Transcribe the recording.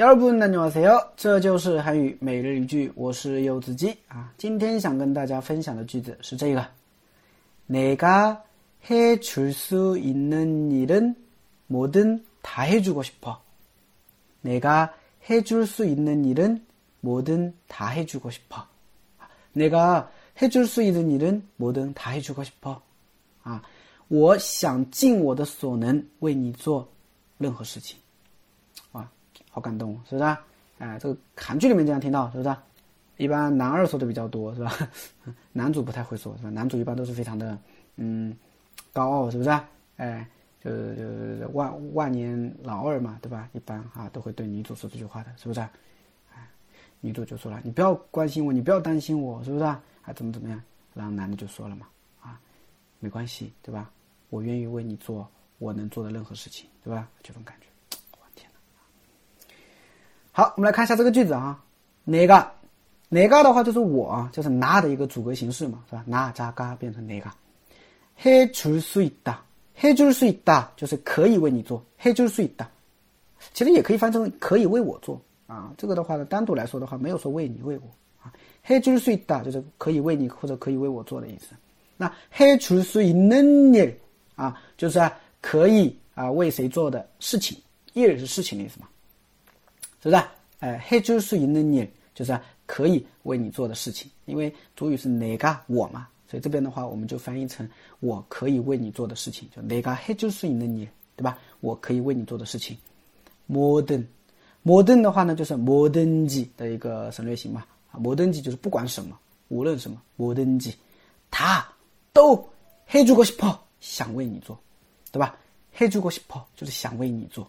여러분 안녕하세요. 这就是韩语每日一句我是柚子鸡啊今天想跟大家分享的句子是这个내가 해줄 수 있는 일은 뭐든 다 해주고 싶어. 내가 해줄 수 있는 일은 뭐든 다 해주고 싶어. 내가 해줄 수 있는 일은 뭐든 다 해주고 싶어. 아, 我想尽我的所能为你做任何事情。 好感动，是不是？哎，这个韩剧里面经常听到，是不是？一般男二说的比较多，是吧？男主不太会说，是吧？男主一般都是非常的，嗯，高傲，是不是？哎，就是就是万万年老二嘛，对吧？一般啊都会对女主说这句话的，是不是？哎，女主就说了：“你不要关心我，你不要担心我，是不是？还怎么怎么样？”然后男的就说了嘛：“啊，没关系，对吧？我愿意为你做我能做的任何事情，对吧？这种感觉。”好，我们来看一下这个句子啊，哪个哪个的话就是我啊，就是拿的一个主格形式嘛，是吧？拿加嘎变成哪个？해줄수있 다， 해줄수있다就是可以为你做，해줄수있 다， 其实也可以翻成可以为我做啊。这个的话呢，单独来说的话，没有说为你为我啊。해줄수있다就是可以为你或者可以为我做的意思。那해줄수있는 일， 啊，就是可以啊为谁做的事情，일是事情的意思嘛。 是不是？哎，해줄수있는 일， 就是可以为你做的事情。因为主语是哪个我嘛，所以这边的话我们就翻译成我可以为你做的事情，就哪个해줄수있는 일， 对吧？我可以为你做的事情。모든摩登的话呢，就是摩登지的一个省略型嘛。啊，摩登지就是不管什么，无论什么，摩登지他都해주고싶 어， 想为你做，对吧？해주고싶어就是想为你做。